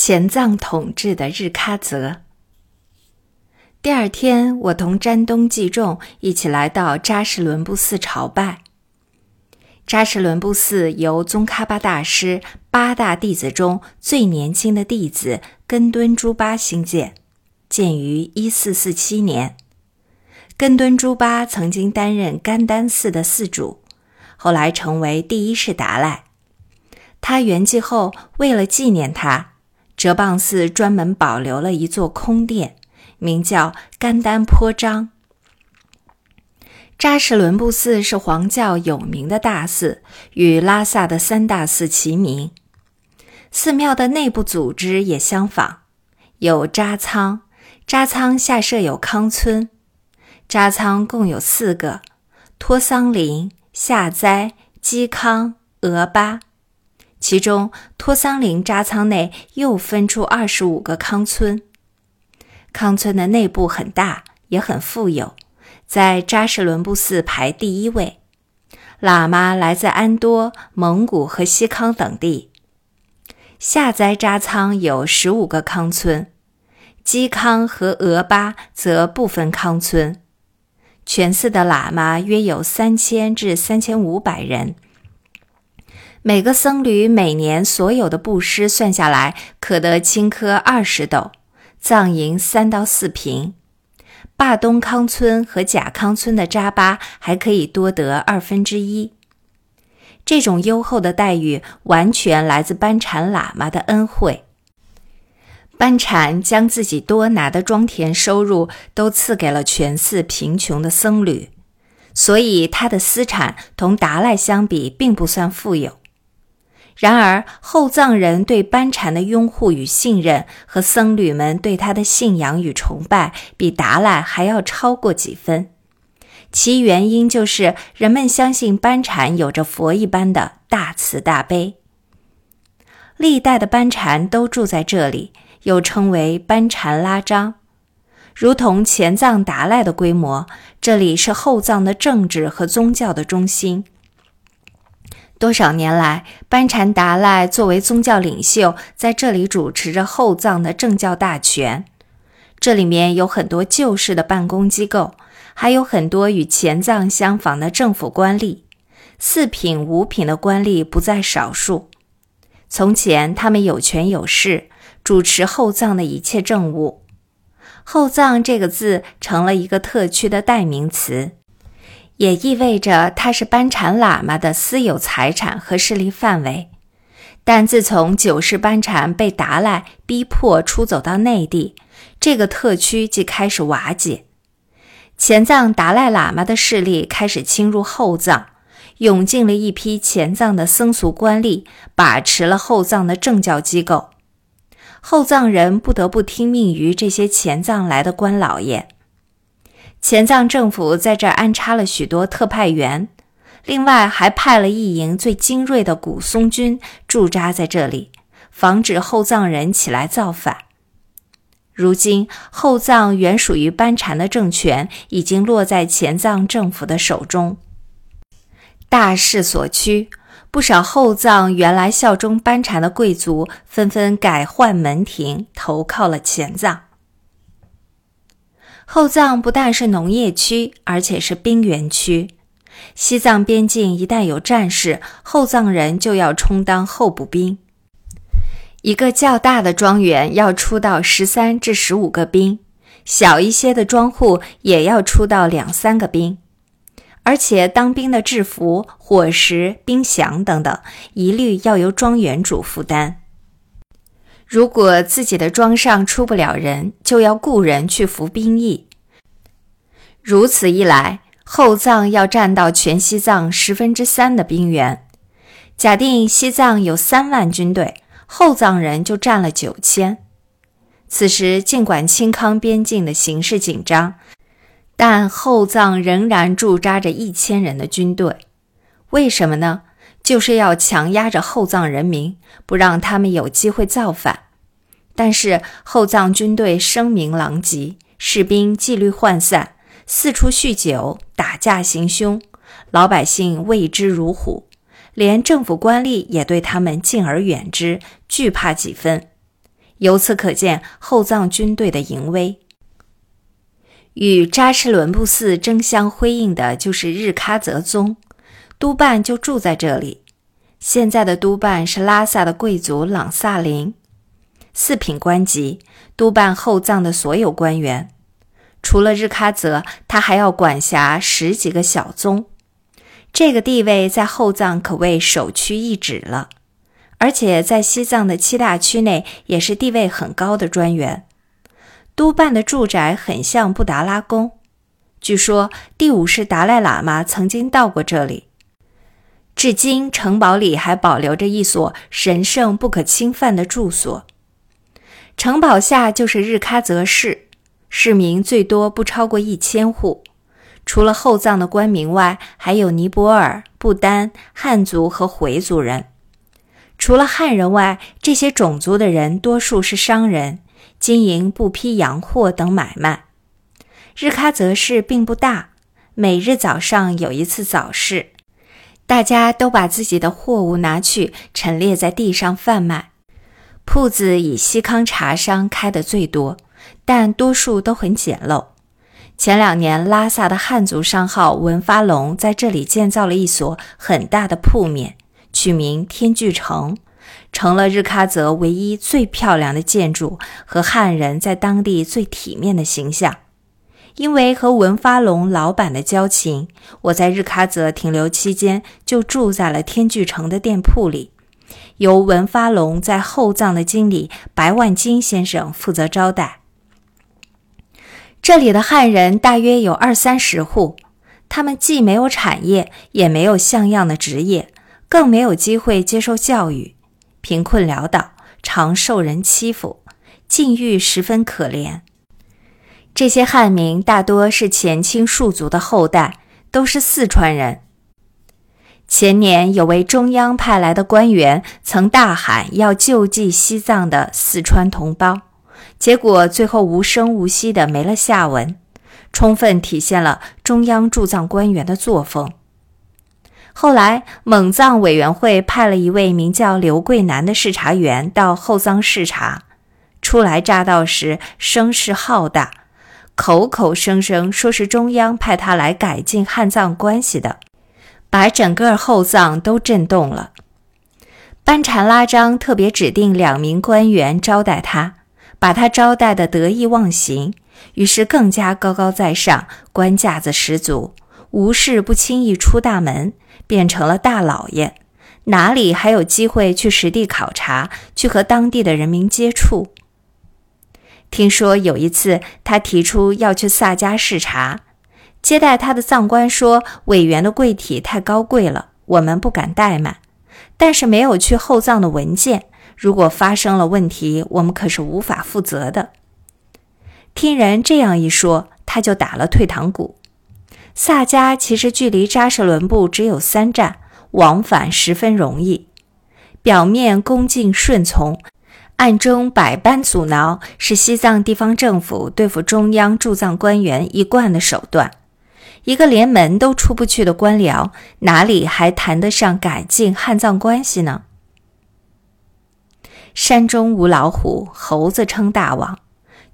前藏统治的日喀则。第二天，我同詹东纪仲一起来到扎什伦布寺朝拜。扎什伦布寺由宗喀巴大师八大弟子中最年轻的弟子根敦珠巴兴建，建于一四四七年。根敦珠巴曾经担任甘丹寺的寺主，后来成为第一世达赖。他圆寂后，为了纪念他。哲蚌寺专门保留了一座空殿，名叫甘丹颇章。扎什伦布寺是黄教有名的大寺，与拉萨的三大寺齐名。寺庙的内部组织也相仿，有扎仓，扎仓下设有康村，扎仓共有四个：托桑林、下斋、基康、额巴。其中，托桑林扎仓内又分出二十五个康村。康村的内部很大，也很富有，在扎什伦布寺排第一位。喇嘛来自安多、蒙古和西康等地。下斋扎仓有十五个康村，基康和俄巴则不分康村。全寺的喇嘛约有三千至三千五百人。每个僧侣每年所有的布施算下来，可得青稞二十斗，藏银三到四瓶。坝东康村和甲康村的扎巴还可以多得二分之一。这种优厚的待遇完全来自班禅喇嘛的恩惠。班禅将自己多拿的庄田收入都赐给了全寺贫穷的僧侣，所以他的私产同达赖相比并不算富有。然而，后藏人对班禅的拥护与信任，和僧侣们对他的信仰与崇拜，比达赖还要超过几分。其原因就是人们相信班禅有着佛一般的大慈大悲。历代的班禅都住在这里，又称为班禅拉章。如同前藏达赖的规模，这里是后藏的政治和宗教的中心。多少年来，班禅达赖作为宗教领袖，在这里主持着后藏的政教大权。这里面有很多旧式的办公机构，还有很多与前藏相仿的政府官吏，四品、五品的官吏不在少数。从前，他们有权有势，主持后藏的一切政务。后藏这个字成了一个特区的代名词。也意味着他是班禅喇嘛的私有财产和势力范围，但自从九世班禅被达赖逼迫出走到内地，这个特区即开始瓦解。前藏达赖喇嘛的势力开始侵入后藏，涌进了一批前藏的僧俗官吏，把持了后藏的政教机构，后藏人不得不听命于这些前藏来的官老爷。前藏政府在这儿安插了许多特派员，另外还派了一营最精锐的古松军驻扎在这里，防止后藏人起来造反。如今，后藏原属于班禅的政权已经落在前藏政府的手中。大势所趋，不少后藏原来效忠班禅的贵族纷纷改换门庭，投靠了前藏。后藏不但是农业区，而且是兵源区。西藏边境一旦有战事，后藏人就要充当候补兵。一个较大的庄园要出到十三至十五个兵，小一些的庄户也要出到两三个兵。而且当兵的制服、伙食、兵饷等等，一律要由庄园主负担。如果自己的庄上出不了人，就要雇人去服兵役。如此一来，后藏要占到全西藏十分之三的兵源。假定西藏有三万军队，后藏人就占了九千。此时，尽管清康边境的形势紧张，但后藏仍然驻扎着一千人的军队。为什么呢？就是要强压着后藏人民，不让他们有机会造反。但是后藏军队声名狼藉，士兵纪律涣散，四处酗酒、打架行凶，老百姓畏之如虎，连政府官吏也对他们敬而远之，惧怕几分。由此可见后藏军队的淫威。与扎什伦布寺争相辉映的就是日喀则宗，督办就住在这里。现在的督办是拉萨的贵族朗萨林，四品官级，督办后藏的所有官员。除了日喀则，他还要管辖十几个小宗。这个地位在后藏可谓首屈一指了，而且在西藏的七大区内也是地位很高的专员。督办的住宅很像布达拉宫，据说第五世达赖喇嘛曾经到过这里。至今，城堡里还保留着一所神圣不可侵犯的住所。城堡下就是日喀则市，市民最多不超过一千户。除了后藏的官民外，还有尼泊尔、不丹、汉族和回族人。除了汉人外，这些种族的人多数是商人，经营布匹、洋货等买卖。日喀则市并不大，每日早上有一次早市。大家都把自己的货物拿去陈列在地上贩卖。铺子以西康茶商开的最多，但多数都很简陋。前两年，拉萨的汉族商号文发龙在这里建造了一所很大的铺面，取名天聚城，成了日喀则唯一最漂亮的建筑和汉人在当地最体面的形象。因为和文发龙老板的交情，我在日喀则停留期间就住在了天聚城的店铺里，由文发龙在后藏的经理白万金先生负责招待。这里的汉人大约有二三十户，他们既没有产业，也没有像样的职业，更没有机会接受教育，贫困潦倒，常受人欺负，境遇十分可怜。这些汉民大多是前清庶族的后代，都是四川人。前年有位中央派来的官员曾大喊要救济西藏的四川同胞，结果最后无声无息的没了下文，充分体现了中央驻藏官员的作风。后来蒙藏委员会派了一位名叫刘桂南的视察员到后藏视察，初来乍到时声势浩大。口口声声说是中央派他来改进汉藏关系的，把整个后藏都震动了。班禅拉章特别指定两名官员招待他，把他招待的得意忘形，于是更加高高在上，官架子十足，无事不轻易出大门，变成了大老爷，哪里还有机会去实地考察，去和当地的人民接触？听说有一次，他提出要去萨迦视察，接待他的藏官说：“委员的贵体太高贵了，我们不敢怠慢。但是没有去厚葬的文件，如果发生了问题，我们可是无法负责的。”听人这样一说，他就打了退堂鼓。萨迦其实距离扎什伦布只有三站，往返十分容易，表面恭敬顺从。暗中百般阻挠，是西藏地方政府对付中央驻藏官员一贯的手段。一个连门都出不去的官僚，哪里还谈得上改进汉藏关系呢？山中无老虎，猴子称大王，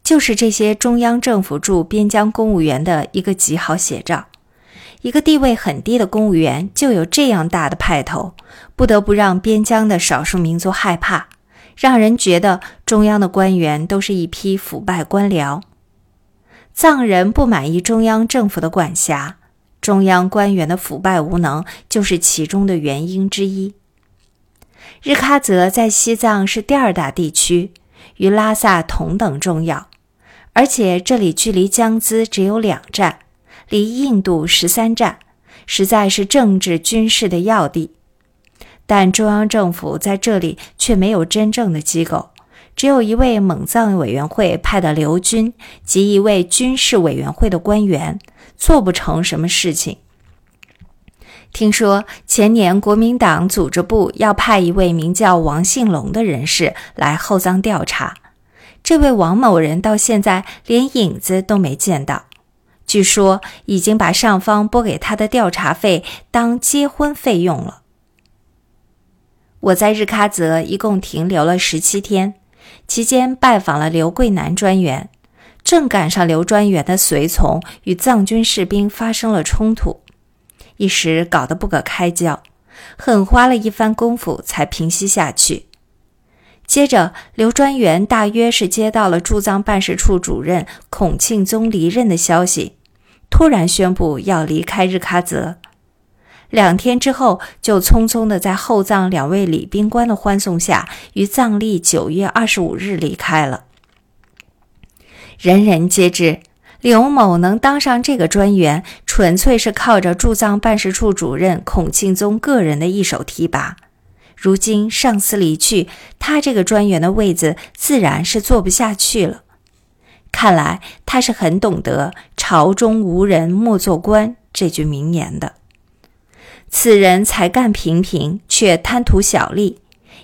就是这些中央政府驻边疆公务员的一个极好写照。一个地位很低的公务员就有这样大的派头，不得不让边疆的少数民族害怕。让人觉得中央的官员都是一批腐败官僚，藏人不满意中央政府的管辖，中央官员的腐败无能就是其中的原因之一。日喀则在西藏是第二大地区，与拉萨同等重要，而且这里距离江孜只有两站，离印度十三站，实在是政治军事的要地。但中央政府在这里却没有真正的机构，只有一位蒙藏委员会派的刘军及一位军事委员会的官员，做不成什么事情。听说前年国民党组织部要派一位名叫王信龙的人士来后藏调查，这位王某人到现在连影子都没见到，据说已经把上方拨给他的调查费当结婚费用了。我在日喀则一共停留了十七天，期间拜访了刘桂南专员，正赶上刘专员的随从与藏军士兵发生了冲突，一时搞得不可开交，很花了一番功夫才平息下去。接着，刘专员大约是接到了驻藏办事处主任孔庆宗离任的消息，突然宣布要离开日喀则。两天之后，就匆匆的在后藏两位礼宾官的欢送下，于藏历九月二十五日离开了。人人皆知，刘某能当上这个专员，纯粹是靠着驻藏办事处主任孔庆宗个人的一手提拔。如今上司离去，他这个专员的位子自然是坐不下去了。看来他是很懂得“朝中无人莫做官”这句名言的。此人才干平平，却贪图小利，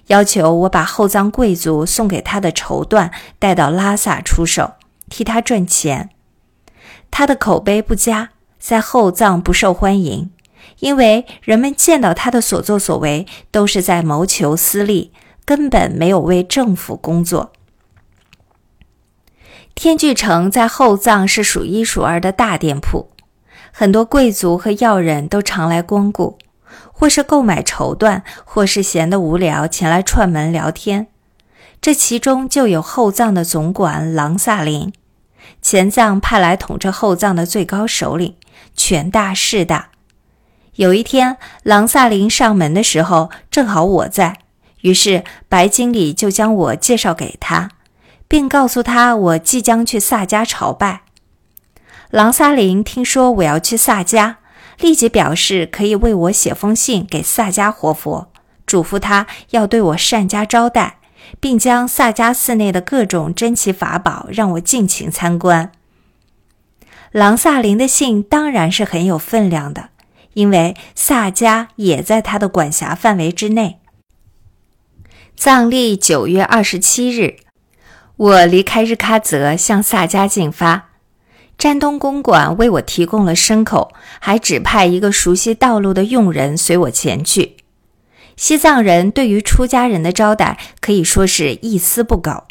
要求我把后藏贵族送给他的绸缎带到拉萨出售，替他赚钱。他的口碑不佳，在后藏不受欢迎，因为人们见到他的所作所为都是在谋求私利，根本没有为政府工作。天聚城在后藏是数一数二的大店铺。很多贵族和要人都常来光顾，或是购买绸缎，或是闲得无聊前来串门聊天。这其中就有后藏的总管郎萨林，前藏派来统治后藏的最高首领，权大势大。有一天，郎萨林上门的时候，正好我在，于是白经理就将我介绍给他，并告诉他我即将去萨迦朝拜。郎萨林听说我要去萨迦，立即表示可以为我写封信给萨迦活佛，嘱咐他要对我善加招待，并将萨迦寺内的各种珍奇法宝让我尽情参观。郎萨林的信当然是很有分量的，因为萨迦也在他的管辖范围之内。藏历九月二十七日，我离开日喀则，向萨迦进发。詹东公馆为我提供了牲口，还指派一个熟悉道路的佣人随我前去。西藏人对于出家人的招待可以说是一丝不苟。